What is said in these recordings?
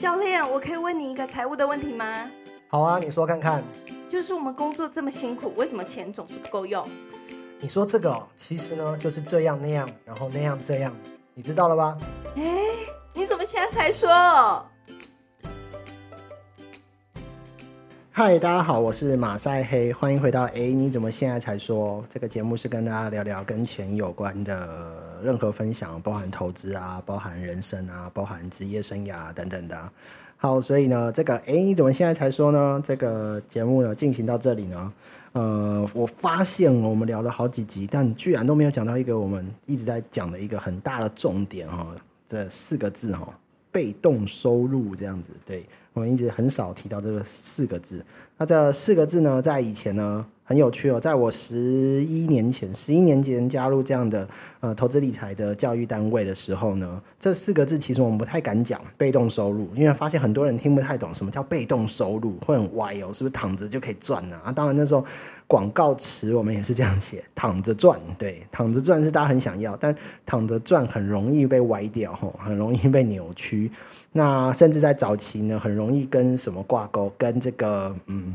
教练，我可以问你一个财务的问题吗？好啊，你说看看。就是我们工作这么辛苦，为什么钱总是不够用？你说这个哦，其实呢就是这样那样，然后那样这样，你知道了吧？哎，你怎么现在才说？嗨，大家好，我是马赛黑，欢迎回到哎，你怎么现在才说？这个节目是跟大家聊聊跟钱有关的任何分享，包含投资啊，包含人生啊，包含职业生涯等等的。好，所以呢，这个哎，你怎么现在才说呢？这个节目呢进行到这里呢，呃，我发现我们聊了好几集，但居然都没有讲到一个我们一直在讲的一个很大的重点哈，这四个字哈。被动收入这样子，对我们一直很少提到这个四个字。那这四个字呢，在以前呢？很有趣哦，在我十一年前，十一年前加入这样的呃投资理财的教育单位的时候呢，这四个字其实我们不太敢讲被动收入，因为发现很多人听不太懂什么叫被动收入，会很歪哦，是不是躺着就可以赚呢？啊，当然那时候广告词我们也是这样写，躺着赚，对，躺着赚是大家很想要，但躺着赚很容易被歪掉吼，很容易被扭曲。那甚至在早期呢，很容易跟什么挂钩，跟这个嗯。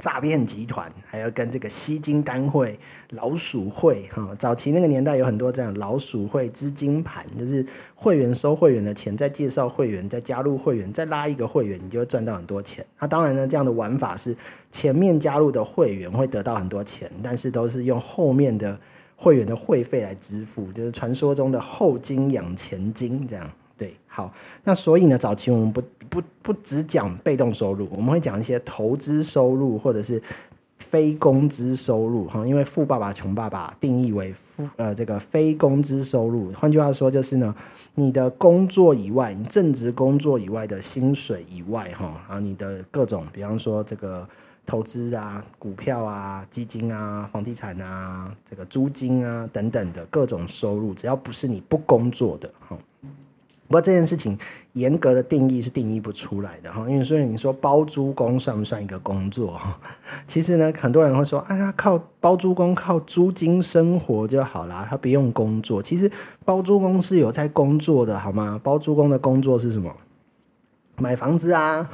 诈骗集团，还要跟这个吸金单会、老鼠会，哈，早期那个年代有很多这样老鼠会、资金盘，就是会员收会员的钱，再介绍会员，再加入会员，再拉一个会员，你就会赚到很多钱。那当然呢，这样的玩法是前面加入的会员会得到很多钱，但是都是用后面的会员的会费来支付，就是传说中的后金养前金这样。对，好，那所以呢，早期我们不不不只讲被动收入，我们会讲一些投资收入或者是非工资收入哈。因为富爸爸穷爸爸定义为富呃这个非工资收入，换句话说就是呢，你的工作以外，你正职工作以外的薪水以外哈，啊你的各种，比方说这个投资啊、股票啊、基金啊、房地产啊、这个租金啊等等的各种收入，只要不是你不工作的哈。不过这件事情严格的定义是定义不出来的哈，因为所以你说包租公算不算一个工作哈？其实呢，很多人会说，哎呀，靠包租公靠租金生活就好啦，他不用工作。其实包租公是有在工作的，好吗？包租公的工作是什么？买房子啊，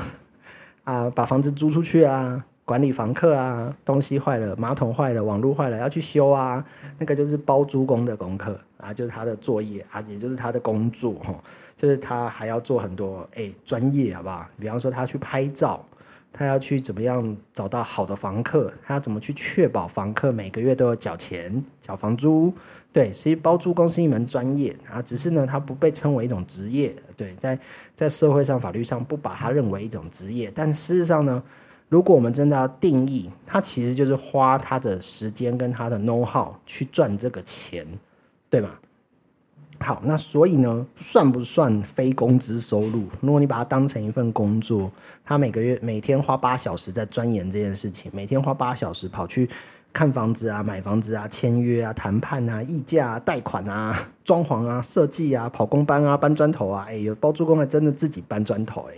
啊，把房子租出去啊。管理房客啊，东西坏了，马桶坏了，网络坏了，要去修啊，那个就是包租公的功课啊，就是他的作业啊，也就是他的工作哈，就是他还要做很多哎专业好不好？比方说他去拍照，他要去怎么样找到好的房客，他要怎么去确保房客每个月都有缴钱缴房租？对，所以包租公是一门专业啊，只是呢，它不被称为一种职业，对，在在社会上法律上不把它认为一种职业，但事实上呢。如果我们真的要定义，他其实就是花他的时间跟他的 know how 去赚这个钱，对吗？好，那所以呢，算不算非工资收入？如果你把它当成一份工作，他每个月每天花八小时在钻研这件事情，每天花八小时跑去看房子啊、买房子啊、签约啊、谈判啊、议价、啊贷款啊、装潢啊、设计啊、跑工班啊、搬砖头啊，哎，有包租公还真的自己搬砖头哎。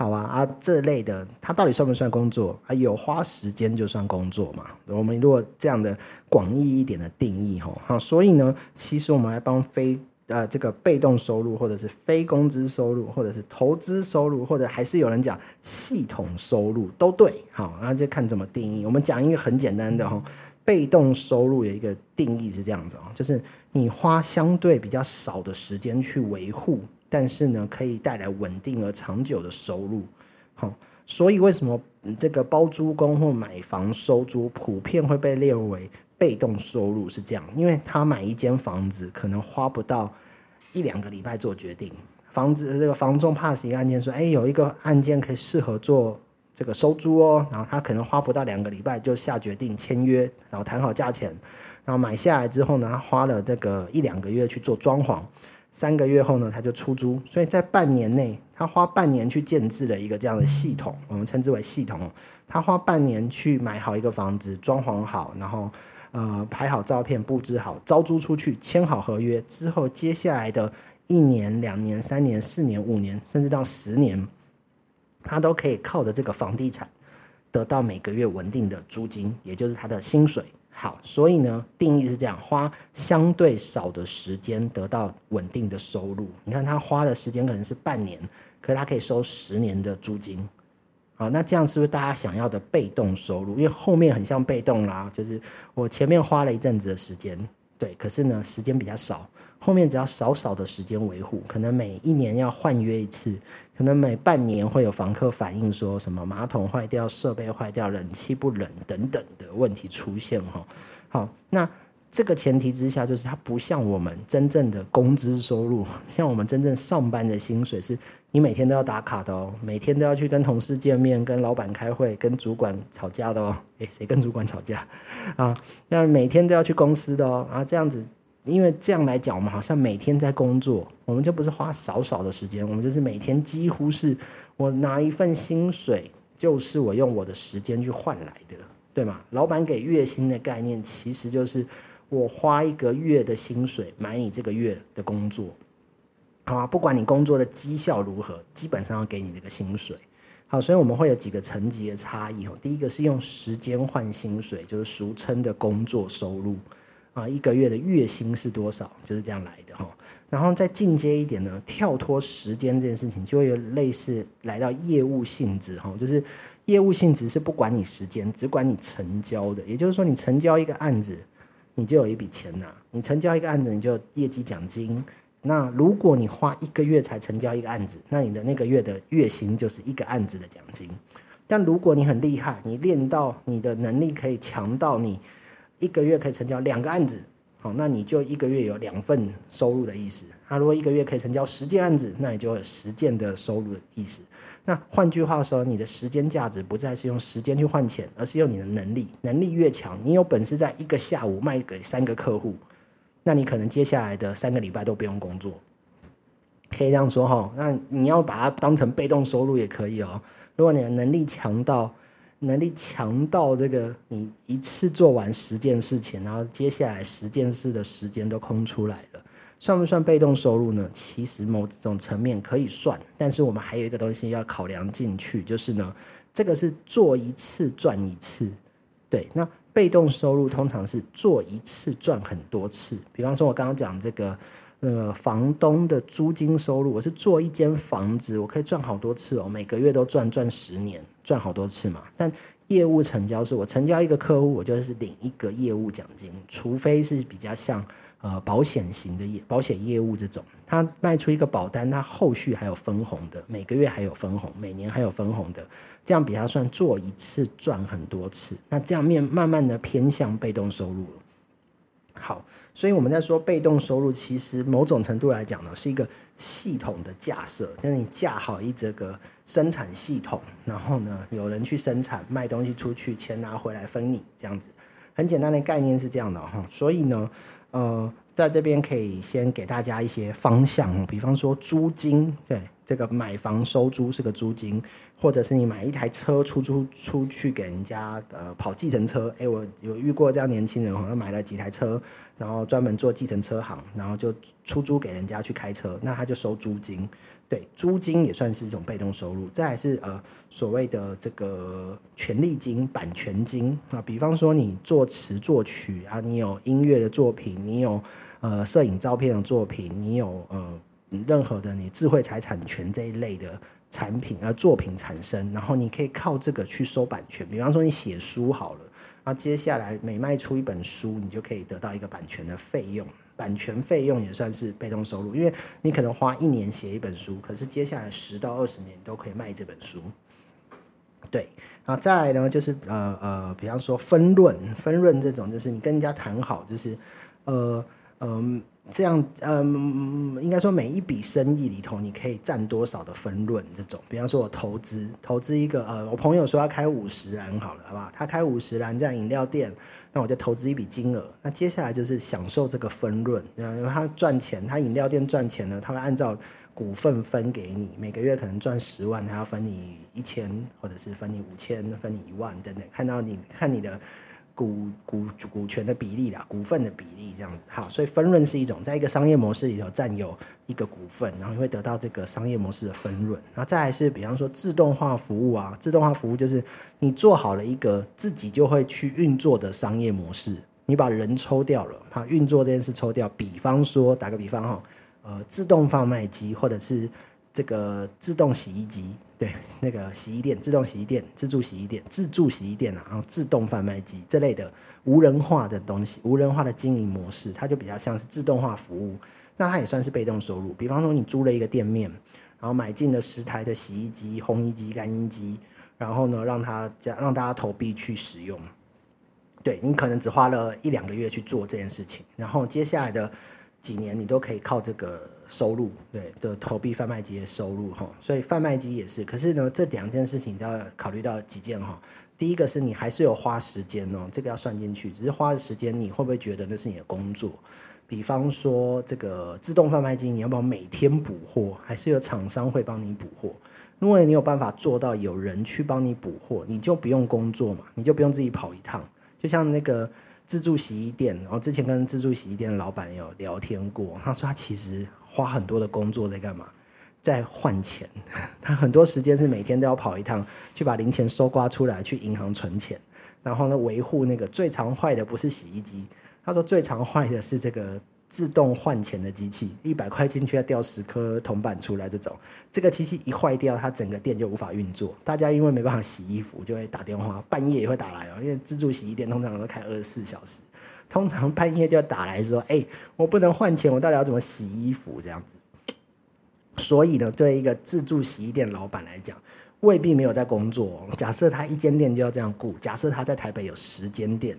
好吧啊，这类的，它到底算不算工作？啊，有花时间就算工作嘛？我们如果这样的广义一点的定义，吼，好，所以呢，其实我们来帮非呃这个被动收入，或者是非工资收入，或者是投资收入，或者还是有人讲系统收入，都对，好，那就看怎么定义。我们讲一个很简单的哈，被动收入有一个定义是这样子哦，就是你花相对比较少的时间去维护。但是呢，可以带来稳定而长久的收入，好，所以为什么这个包租公或买房收租普遍会被列为被动收入？是这样，因为他买一间房子可能花不到一两个礼拜做决定，房子这个房仲 pass 一个案件说，哎，有一个案件可以适合做这个收租哦，然后他可能花不到两个礼拜就下决定签约，然后谈好价钱，然后买下来之后呢，他花了这个一两个月去做装潢。三个月后呢，他就出租，所以在半年内，他花半年去建制了一个这样的系统，我们称之为系统。他花半年去买好一个房子，装潢好，然后呃拍好照片，布置好，招租出去，签好合约之后，接下来的一年、两年、三年、四年、五年，甚至到十年，他都可以靠着这个房地产得到每个月稳定的租金，也就是他的薪水。好，所以呢，定义是这样：花相对少的时间得到稳定的收入。你看他花的时间可能是半年，可是他可以收十年的租金。好，那这样是不是大家想要的被动收入？因为后面很像被动啦，就是我前面花了一阵子的时间，对，可是呢，时间比较少，后面只要少少的时间维护，可能每一年要换约一次，可能每半年会有房客反映说什么马桶坏掉、设备坏掉、冷气不冷等等的问题出现哈。好，那。这个前提之下，就是它不像我们真正的工资收入，像我们真正上班的薪水，是你每天都要打卡的哦，每天都要去跟同事见面、跟老板开会、跟主管吵架的哦。诶，谁跟主管吵架啊？那每天都要去公司的哦。啊，这样子，因为这样来讲，我们好像每天在工作，我们就不是花少少的时间，我们就是每天几乎是我拿一份薪水，就是我用我的时间去换来的，对吗？老板给月薪的概念，其实就是。我花一个月的薪水买你这个月的工作，好啊，不管你工作的绩效如何，基本上要给你这个薪水。好，所以我们会有几个层级的差异哦。第一个是用时间换薪水，就是俗称的工作收入啊，一个月的月薪是多少，就是这样来的哈。然后再进阶一点呢，跳脱时间这件事情，就会有类似来到业务性质哈，就是业务性质是不管你时间，只管你成交的，也就是说你成交一个案子。你就有一笔钱拿，你成交一个案子，你就业绩奖金。那如果你花一个月才成交一个案子，那你的那个月的月薪就是一个案子的奖金。但如果你很厉害，你练到你的能力可以强到你一个月可以成交两个案子，好，那你就一个月有两份收入的意思。那如果一个月可以成交十件案子，那你就有十件的收入的意思。那换句话说，你的时间价值不再是用时间去换钱，而是用你的能力。能力越强，你有本事在一个下午卖给三个客户，那你可能接下来的三个礼拜都不用工作。可以这样说哈。那你要把它当成被动收入也可以哦。如果你的能力强到能力强到这个，你一次做完十件事情，然后接下来十件事的时间都空出来了。算不算被动收入呢？其实某种层面可以算，但是我们还有一个东西要考量进去，就是呢，这个是做一次赚一次。对，那被动收入通常是做一次赚很多次。比方说，我刚刚讲这个，呃，房东的租金收入，我是做一间房子，我可以赚好多次哦，每个月都赚赚十年，赚好多次嘛。但业务成交是我成交一个客户，我就是领一个业务奖金，除非是比较像。呃，保险型的业保险业务这种，它卖出一个保单，它后续还有分红的，每个月还有分红，每年还有分红的，这样比它算做一次赚很多次，那这样面慢慢的偏向被动收入了。好，所以我们在说被动收入，其实某种程度来讲呢，是一个系统的架设，就是你架好一这个生产系统，然后呢，有人去生产卖东西出去，钱拿回来分你，这样子，很简单的概念是这样的哈，所以呢。呃，在这边可以先给大家一些方向，比方说租金，对，这个买房收租是个租金，或者是你买一台车出租出去给人家，呃，跑计程车，哎，我有遇过这样年轻人，好像买了几台车，然后专门做计程车行，然后就出租给人家去开车，那他就收租金。对，租金也算是一种被动收入。再是呃所谓的这个权利金、版权金啊，比方说你作词作曲啊，你有音乐的作品，你有呃摄影照片的作品，你有呃任何的你智慧财产权这一类的产品啊作品产生，然后你可以靠这个去收版权。比方说你写书好了，那接下来每卖出一本书，你就可以得到一个版权的费用。版权费用也算是被动收入，因为你可能花一年写一本书，可是接下来十到二十年都可以卖这本书。对，然后再来呢，就是呃呃，比方说分润，分润这种就是你跟人家谈好，就是呃嗯这样嗯，应该说每一笔生意里头你可以占多少的分润这种。比方说我投资投资一个呃，我朋友说要开五十篮好了，好不好？他开五十篮这样饮料店。那我就投资一笔金额，那接下来就是享受这个分润。然后他赚钱，他饮料店赚钱了，他会按照股份分给你，每个月可能赚十万，他要分你一千，或者是分你五千，分你一万等等。看到你看你的股股股权的比例啦，股份的比例这样子。好，所以分润是一种，在一个商业模式里头占有一个股份，然后你会得到这个商业模式的分润。然后再来是，比方说自动化服务啊，自动化服务就是你做好了一个自己就会去运作的商业模式，你把人抽掉了，把运作这件事抽掉。比方说，打个比方哈，呃，自动贩卖机或者是这个自动洗衣机。对，那个洗衣店、自动洗衣店、自助洗衣店、自助洗衣店啊，然后自动贩卖机这类的无人化的东西，无人化的经营模式，它就比较像是自动化服务。那它也算是被动收入。比方说，你租了一个店面，然后买进了十台的洗衣机、烘衣机、干衣机，然后呢，让它加让大家投币去使用。对你可能只花了一两个月去做这件事情，然后接下来的几年你都可以靠这个。收入对的投币贩卖机的收入哈，所以贩卖机也是。可是呢，这两件事情都要考虑到几件哈。第一个是你还是有花时间哦，这个要算进去。只是花的时间，你会不会觉得那是你的工作？比方说这个自动贩卖机，你要不要每天补货？还是有厂商会帮你补货？因为你有办法做到有人去帮你补货，你就不用工作嘛，你就不用自己跑一趟。就像那个自助洗衣店，然后之前跟自助洗衣店的老板有聊天过，他说他其实。花很多的工作在干嘛？在换钱。他很多时间是每天都要跑一趟，去把零钱收刮出来，去银行存钱。然后呢，维护那个最常坏的不是洗衣机，他说最常坏的是这个自动换钱的机器。一百块进去要掉十颗铜板出来，这种这个机器一坏掉，它整个店就无法运作。大家因为没办法洗衣服，就会打电话，半夜也会打来哦。因为自助洗衣店通常都开二十四小时。通常半夜就要打来说：“哎，我不能换钱，我到底要怎么洗衣服？”这样子。所以呢，对一个自助洗衣店老板来讲，未必没有在工作。假设他一间店就要这样顾，假设他在台北有十间店，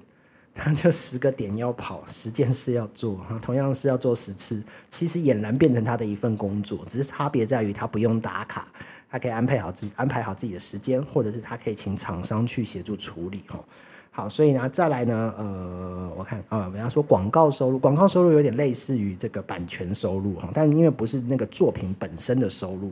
他就十个点要跑，十件事要做，同样是要做十次，其实俨然变成他的一份工作，只是差别在于他不用打卡，他可以安排好自己安排好自己的时间，或者是他可以请厂商去协助处理。哈。好，所以呢，再来呢，呃，我看啊，比方说广告收入，广告收入有点类似于这个版权收入哈，但因为不是那个作品本身的收入，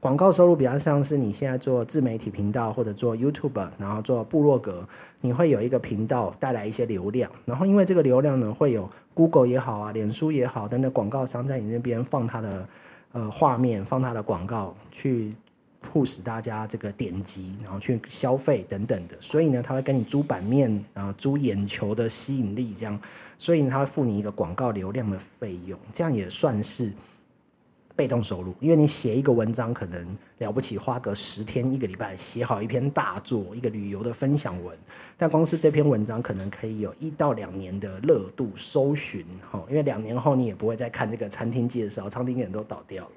广告收入比较像是你现在做自媒体频道或者做 YouTube，然后做部落格，你会有一个频道带来一些流量，然后因为这个流量呢，会有 Google 也好啊，脸书也好等等广告商在你那边放它的呃画面，放它的广告去。迫使大家这个点击，然后去消费等等的，所以呢，他会跟你租版面，然后租眼球的吸引力，这样，所以他会付你一个广告流量的费用，这样也算是被动收入。因为你写一个文章，可能了不起，花个十天一个礼拜写好一篇大作，一个旅游的分享文，但光是这篇文章可能可以有一到两年的热度搜寻，哈，因为两年后你也不会再看这个餐厅介绍，餐厅可能都倒掉了。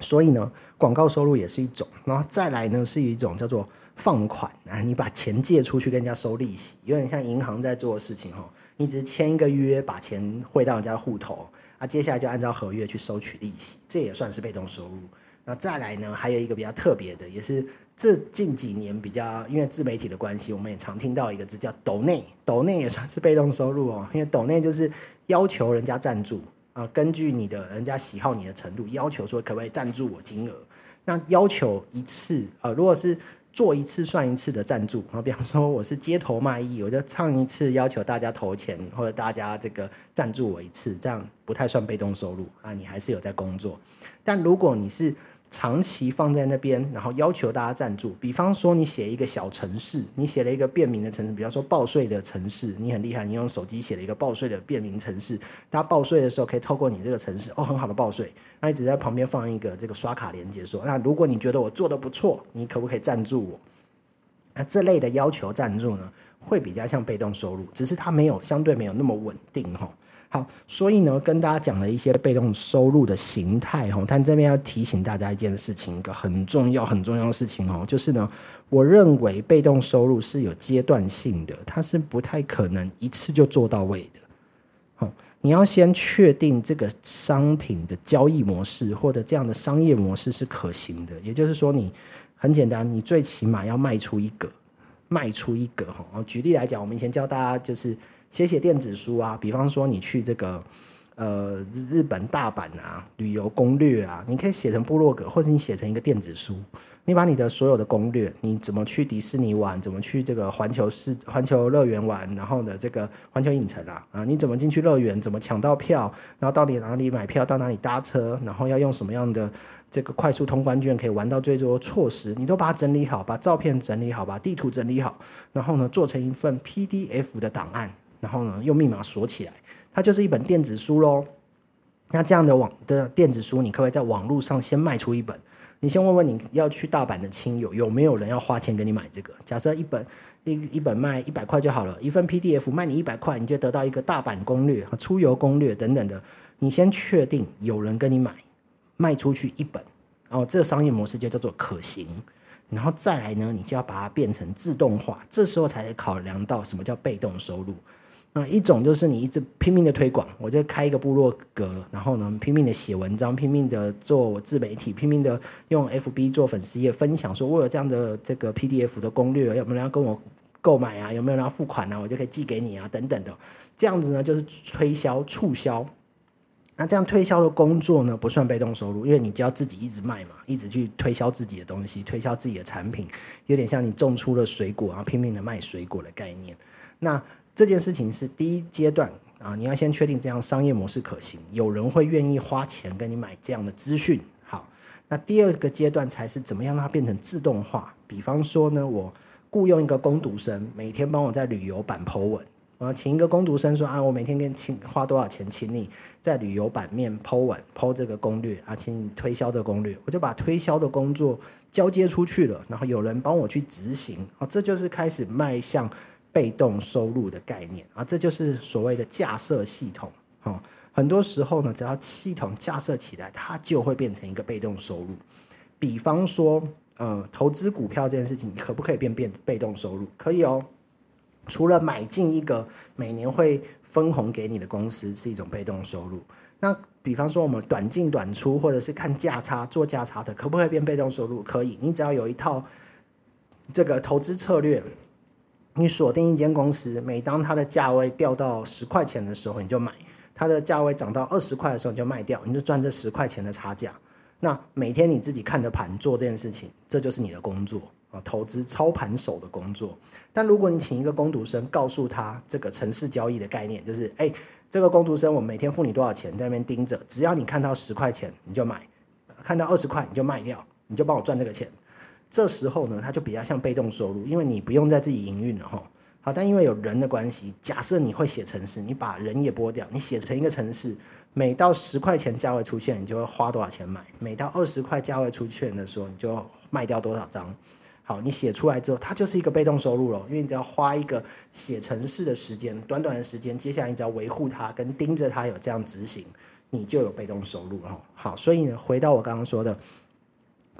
所以呢，广告收入也是一种，然后再来呢是一种叫做放款啊，你把钱借出去跟人家收利息，有点像银行在做的事情哈。你只是签一个约，把钱汇到人家户头，啊，接下来就按照合约去收取利息，这也算是被动收入。那再来呢，还有一个比较特别的，也是这近几年比较因为自媒体的关系，我们也常听到一个字叫抖内，抖内也算是被动收入哦，因为抖内就是要求人家赞助。啊，根据你的人家喜好你的程度，要求说可不可以赞助我金额？那要求一次啊，如果是做一次算一次的赞助，然后比方说我是街头卖艺，我就唱一次，要求大家投钱或者大家这个赞助我一次，这样不太算被动收入啊，你还是有在工作。但如果你是长期放在那边，然后要求大家赞助。比方说，你写一个小城市，你写了一个便民的城市，比方说报税的城市，你很厉害，你用手机写了一个报税的便民城市，大家报税的时候可以透过你这个城市，哦，很好的报税。那你只在旁边放一个这个刷卡连接，说，那如果你觉得我做的不错，你可不可以赞助我？那这类的要求赞助呢，会比较像被动收入，只是它没有相对没有那么稳定，哈。好，所以呢，跟大家讲了一些被动收入的形态哈，但这边要提醒大家一件事情，一个很重要很重要的事情哦，就是呢，我认为被动收入是有阶段性的，它是不太可能一次就做到位的。好，你要先确定这个商品的交易模式或者这样的商业模式是可行的，也就是说，你很简单，你最起码要卖出一个，卖出一个哈。举例来讲，我们以前教大家就是。写写电子书啊，比方说你去这个呃日本大阪啊旅游攻略啊，你可以写成部落格，或者你写成一个电子书。你把你的所有的攻略，你怎么去迪士尼玩，怎么去这个环球世环球乐园玩，然后呢这个环球影城啊啊，你怎么进去乐园，怎么抢到票，然后到底哪里买票，到哪里搭车，然后要用什么样的这个快速通关券可以玩到最多措施，你都把它整理好，把照片整理好，把地图整理好，然后呢做成一份 PDF 的档案，然后呢用密码锁起来，它就是一本电子书喽。那这样的网的电子书，你可不可以在网络上先卖出一本？你先问问你要去大阪的亲友有没有人要花钱给你买这个？假设一本一一本卖一百块就好了，一份 PDF 卖你一百块，你就得到一个大阪攻略和出游攻略等等的。你先确定有人跟你买，卖出去一本，然后这个商业模式就叫做可行。然后再来呢，你就要把它变成自动化，这时候才考量到什么叫被动收入。啊，一种就是你一直拼命的推广，我就开一个部落格，然后呢拼命的写文章，拼命的做我自媒体，拼命的用 FB 做粉丝页分享，说我有这样的这个 PDF 的攻略，有没有人要跟我购买啊？有没有人要付款啊？我就可以寄给你啊，等等的。这样子呢就是推销促销。那这样推销的工作呢不算被动收入，因为你就要自己一直卖嘛，一直去推销自己的东西，推销自己的产品，有点像你种出了水果，然后拼命的卖水果的概念。那这件事情是第一阶段啊，你要先确定这样商业模式可行，有人会愿意花钱跟你买这样的资讯。好，那第二个阶段才是怎么样让它变成自动化。比方说呢，我雇佣一个工读生，每天帮我在旅游版 Po 文，我请一个工读生说啊，我每天跟请花多少钱，请你在旅游版面 Po 文，Po 这个攻略啊，请你推销的攻略，我就把推销的工作交接出去了，然后有人帮我去执行，啊，这就是开始迈向。被动收入的概念啊，这就是所谓的架设系统。哦，很多时候呢，只要系统架设起来，它就会变成一个被动收入。比方说，呃，投资股票这件事情，可不可以变变被动收入？可以哦。除了买进一个每年会分红给你的公司是一种被动收入，那比方说我们短进短出，或者是看价差做价差的，可不可以变被动收入？可以。你只要有一套这个投资策略。你锁定一间公司，每当它的价位掉到十块钱的时候，你就买；它的价位涨到二十块的时候，你就卖掉，你就赚这十块钱的差价。那每天你自己看着盘做这件事情，这就是你的工作啊，投资操盘手的工作。但如果你请一个工读生，告诉他这个城市交易的概念，就是，哎，这个工读生，我每天付你多少钱，在那边盯着，只要你看到十块钱，你就买；看到二十块，你就卖掉，你就帮我赚这个钱。这时候呢，它就比较像被动收入，因为你不用再自己营运了哈。好，但因为有人的关系，假设你会写程式，你把人也剥掉，你写成一个程式，每到十块钱价位出现，你就会花多少钱买；每到二十块价位出现的时候，你就卖掉多少张。好，你写出来之后，它就是一个被动收入了，因为你只要花一个写程式的时间，短短的时间，接下来你只要维护它，跟盯着它有这样执行，你就有被动收入了。好，所以呢，回到我刚刚说的。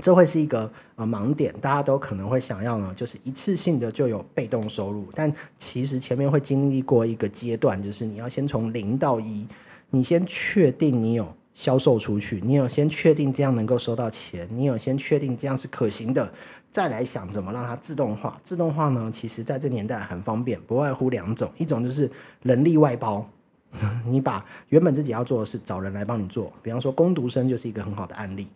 这会是一个呃盲点，大家都可能会想要呢，就是一次性的就有被动收入，但其实前面会经历过一个阶段，就是你要先从零到一，你先确定你有销售出去，你有先确定这样能够收到钱，你有先确定这样是可行的，再来想怎么让它自动化。自动化呢，其实在这年代很方便，不外乎两种，一种就是人力外包，你把原本自己要做的事找人来帮你做，比方说工读生就是一个很好的案例。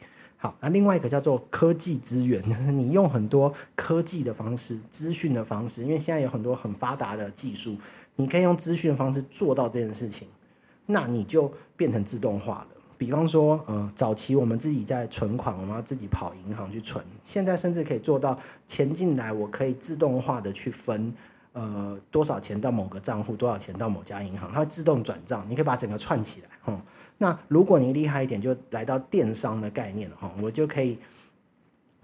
好，那另外一个叫做科技资源，你用很多科技的方式、资讯的方式，因为现在有很多很发达的技术，你可以用资讯的方式做到这件事情，那你就变成自动化了。比方说，呃，早期我们自己在存款，我们要自己跑银行去存，现在甚至可以做到钱进来，我可以自动化的去分，呃，多少钱到某个账户，多少钱到某家银行，它会自动转账，你可以把整个串起来，哼。那如果你厉害一点，就来到电商的概念了哈，我就可以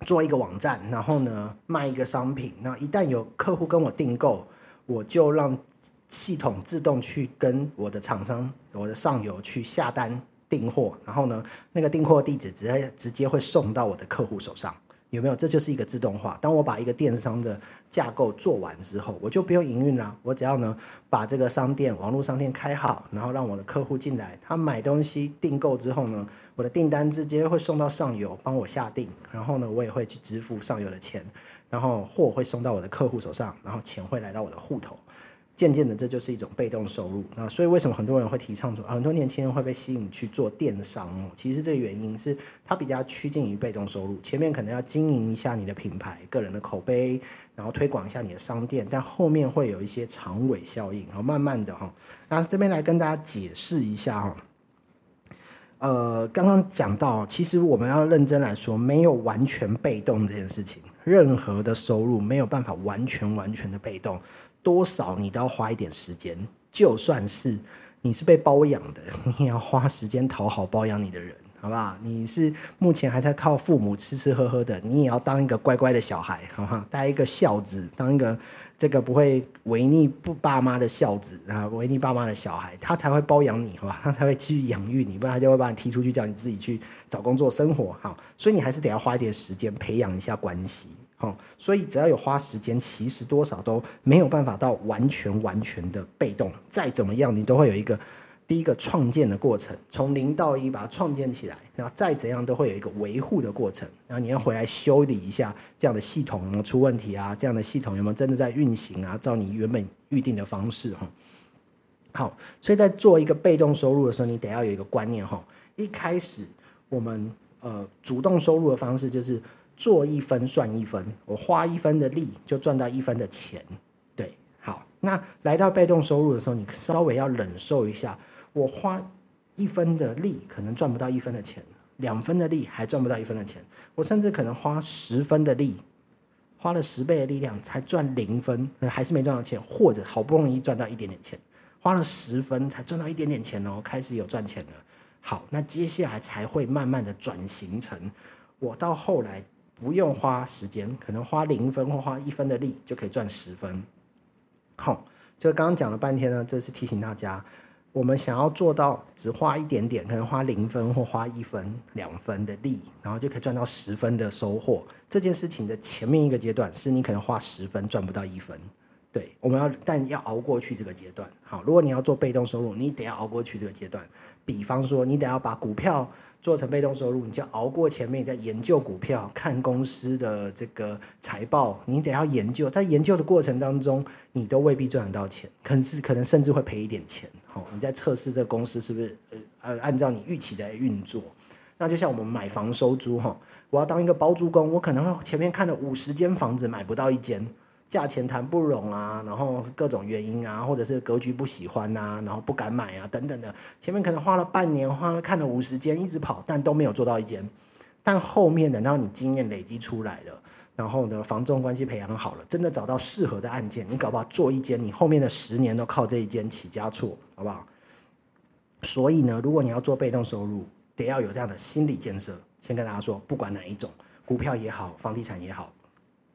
做一个网站，然后呢卖一个商品，那一旦有客户跟我订购，我就让系统自动去跟我的厂商、我的上游去下单订货，然后呢那个订货地址直接直接会送到我的客户手上。有没有？这就是一个自动化。当我把一个电商的架构做完之后，我就不用营运了。我只要呢把这个商店、网络商店开好，然后让我的客户进来，他买东西订购之后呢，我的订单直接会送到上游帮我下订，然后呢我也会去支付上游的钱，然后货会送到我的客户手上，然后钱会来到我的户头。渐渐的这就是一种被动收入啊。所以为什么很多人会提倡说，很多年轻人会被吸引去做电商？其实这个原因是它比较趋近于被动收入，前面可能要经营一下你的品牌、个人的口碑，然后推广一下你的商店，但后面会有一些长尾效应，然后慢慢的哈。那这边来跟大家解释一下哈。呃，刚刚讲到，其实我们要认真来说，没有完全被动这件事情。任何的收入没有办法完全完全的被动，多少你都要花一点时间。就算是你是被包养的，你也要花时间讨好包养你的人。好不好？你是目前还在靠父母吃吃喝喝的，你也要当一个乖乖的小孩，好不好？当一个孝子，当一个这个不会违逆不爸妈的孝子啊，违逆爸妈的小孩，他才会包养你，好吧？他才会继续养育你，不然他就会把你踢出去，叫你自己去找工作生活。好，所以你还是得要花一点时间培养一下关系。好，所以只要有花时间，其实多少都没有办法到完全完全的被动。再怎么样，你都会有一个。第一个创建的过程，从零到一把它创建起来，然后再怎样都会有一个维护的过程，然后你要回来修理一下这样的系统有没有出问题啊？这样的系统有没有真的在运行啊？照你原本预定的方式哈。好，所以在做一个被动收入的时候，你得要有一个观念哈。一开始我们呃主动收入的方式就是做一分算一分，我花一分的力就赚到一分的钱。对，好，那来到被动收入的时候，你稍微要忍受一下。我花一分的力，可能赚不到一分的钱；两分的力，还赚不到一分的钱。我甚至可能花十分的力，花了十倍的力量，才赚零分，还是没赚到钱。或者好不容易赚到一点点钱，花了十分才赚到一点点钱哦，开始有赚钱了。好，那接下来才会慢慢的转型成，我到后来不用花时间，可能花零分或花一分的力就可以赚十分。好，就刚刚讲了半天呢，这是提醒大家。我们想要做到只花一点点，可能花零分或花一分、两分的力，然后就可以赚到十分的收获。这件事情的前面一个阶段是你可能花十分赚不到一分，对，我们要但要熬过去这个阶段。好，如果你要做被动收入，你得要熬过去这个阶段。比方说，你得要把股票做成被动收入，你就熬过前面你在研究股票、看公司的这个财报，你得要研究。在研究的过程当中，你都未必赚得到钱，可能是可能甚至会赔一点钱。好，你在测试这个公司是不是呃呃按照你预期的运作。那就像我们买房收租哈，我要当一个包租公，我可能前面看了五十间房子买不到一间。价钱谈不拢啊，然后各种原因啊，或者是格局不喜欢呐，然后不敢买啊，等等的。前面可能花了半年，花了看了五十间，一直跑，但都没有做到一间。但后面等到你经验累积出来了，然后呢，房仲关系培养好了，真的找到适合的案件，你搞不好做一间，你后面的十年都靠这一间起家错，好不好？所以呢，如果你要做被动收入，得要有这样的心理建设。先跟大家说，不管哪一种，股票也好，房地产也好。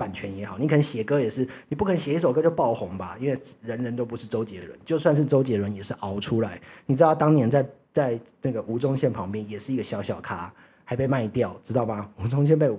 版权也好，你可能写歌也是，你不可能写一首歌就爆红吧？因为人人都不是周杰伦，就算是周杰伦也是熬出来。你知道当年在在那个吴宗宪旁边也是一个小小咖，还被卖掉，知道吗？吴宗宪被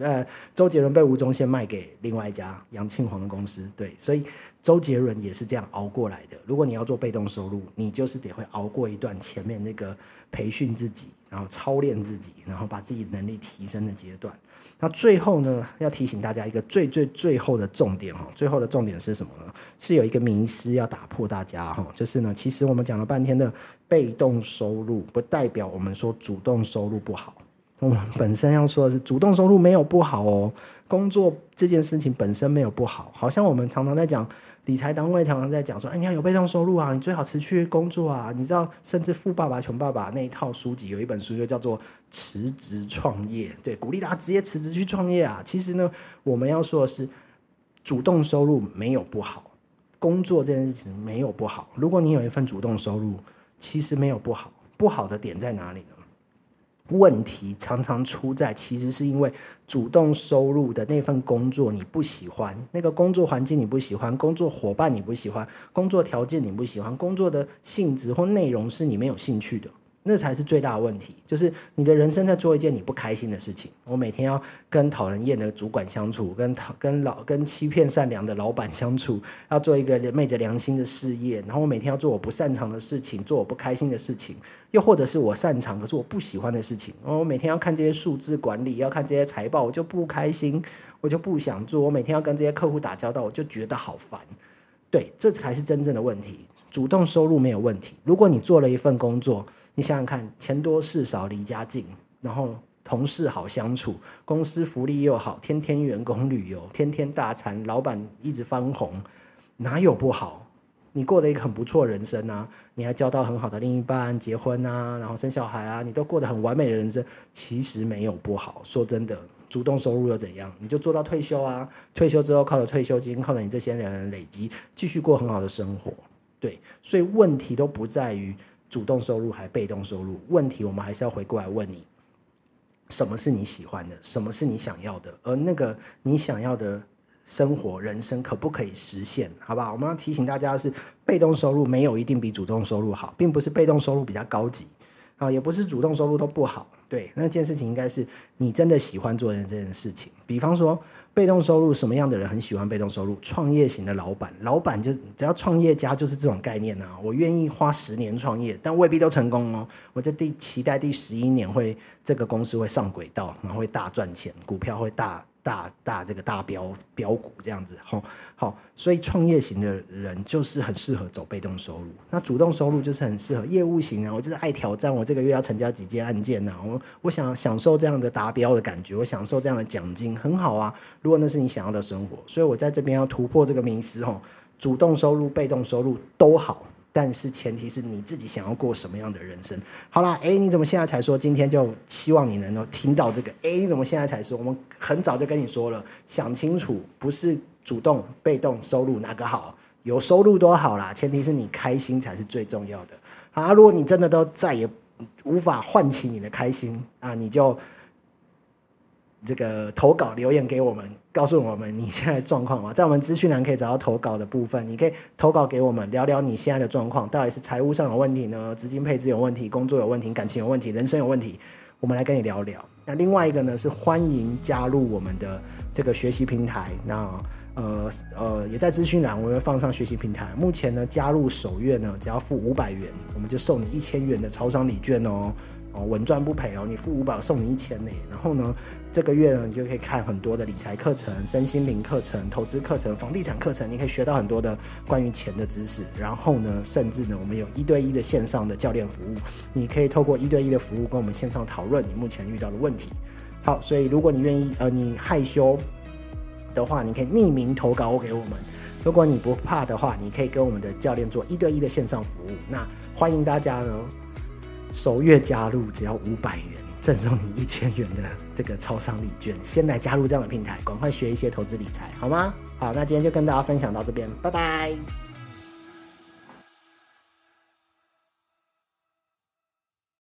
呃周杰伦被吴宗宪卖给另外一家杨庆煌的公司，对，所以周杰伦也是这样熬过来的。如果你要做被动收入，你就是得会熬过一段前面那个培训自己。然后操练自己，然后把自己能力提升的阶段。那最后呢，要提醒大家一个最最最后的重点哈，最后的重点是什么呢？是有一个名师要打破大家哈，就是呢，其实我们讲了半天的被动收入，不代表我们说主动收入不好。我们本身要说的是，主动收入没有不好哦。工作这件事情本身没有不好，好像我们常常在讲理财单位，常常在讲说，哎，你要有被动收入啊，你最好持续工作啊。你知道，甚至《富爸爸穷爸爸》那一套书籍有一本书就叫做“辞职创业”，对，鼓励大家直接辞职去创业啊。其实呢，我们要说的是，主动收入没有不好，工作这件事情没有不好。如果你有一份主动收入，其实没有不好，不好的点在哪里呢？问题常常出在，其实是因为主动收入的那份工作你不喜欢，那个工作环境你不喜欢，工作伙伴你不喜欢，工作条件你不喜欢，工作的性质或内容是你没有兴趣的。那才是最大的问题，就是你的人生在做一件你不开心的事情。我每天要跟讨人厌的主管相处，跟讨跟老跟欺骗善良的老板相处，要做一个昧着良心的事业。然后我每天要做我不擅长的事情，做我不开心的事情，又或者是我擅长可是我不喜欢的事情。我每天要看这些数字管理，要看这些财报，我就不开心，我就不想做。我每天要跟这些客户打交道，我就觉得好烦。对，这才是真正的问题。主动收入没有问题。如果你做了一份工作，你想想看，钱多事少，离家近，然后同事好相处，公司福利又好，天天员工旅游，天天大餐，老板一直翻红，哪有不好？你过了一个很不错人生啊，你还交到很好的另一半，结婚啊，然后生小孩啊，你都过得很完美的人生，其实没有不好。说真的，主动收入又怎样？你就做到退休啊，退休之后靠着退休金，靠着你这些人累积，继续过很好的生活。对，所以问题都不在于主动收入还被动收入，问题我们还是要回过来问你，什么是你喜欢的，什么是你想要的，而那个你想要的。生活人生可不可以实现？好不好？我们要提醒大家的是，被动收入没有一定比主动收入好，并不是被动收入比较高级啊，也不是主动收入都不好。对，那件事情应该是你真的喜欢做的这件事情。比方说，被动收入什么样的人很喜欢被动收入？创业型的老板，老板就只要创业家就是这种概念啊。我愿意花十年创业，但未必都成功哦。我就第期待第十一年会这个公司会上轨道，然后会大赚钱，股票会大。大大这个大标标股这样子，好，好，所以创业型的人就是很适合走被动收入，那主动收入就是很适合业务型啊，我就是爱挑战，我这个月要成交几件案件呐，我我想享受这样的达标的感觉，我享受这样的奖金，很好啊。如果那是你想要的生活，所以我在这边要突破这个迷思吼，主动收入、被动收入都好。但是前提是你自己想要过什么样的人生。好啦，哎，你怎么现在才说？今天就希望你能够听到这个。哎，你怎么现在才说？我们很早就跟你说了，想清楚，不是主动、被动收入哪个好？有收入多好啦，前提是你开心才是最重要的。啊，如果你真的都再也无法唤起你的开心啊，你就。这个投稿留言给我们，告诉我们你现在状况吗，在我们资讯栏可以找到投稿的部分，你可以投稿给我们，聊聊你现在的状况，到底是财务上有问题呢，资金配置有问题，工作有问题，感情有问题，人生有问题，我们来跟你聊聊。那另外一个呢是欢迎加入我们的这个学习平台，那呃呃也在资讯栏我们放上学习平台，目前呢加入首月呢只要付五百元，我们就送你一千元的超商礼券哦。哦，稳赚不赔哦！你付五百送你一千呢，然后呢，这个月呢，你就可以看很多的理财课程、身心灵课程、投资课程、房地产课程，你可以学到很多的关于钱的知识。然后呢，甚至呢，我们有一对一的线上的教练服务，你可以透过一对一的服务跟我们线上讨论你目前遇到的问题。好，所以如果你愿意，呃，你害羞的话，你可以匿名投稿给我们；如果你不怕的话，你可以跟我们的教练做一对一的线上服务。那欢迎大家呢。首月加入只要五百元，赠送你一千元的这个超商礼券。先来加入这样的平台，赶快学一些投资理财，好吗？好，那今天就跟大家分享到这边，拜拜。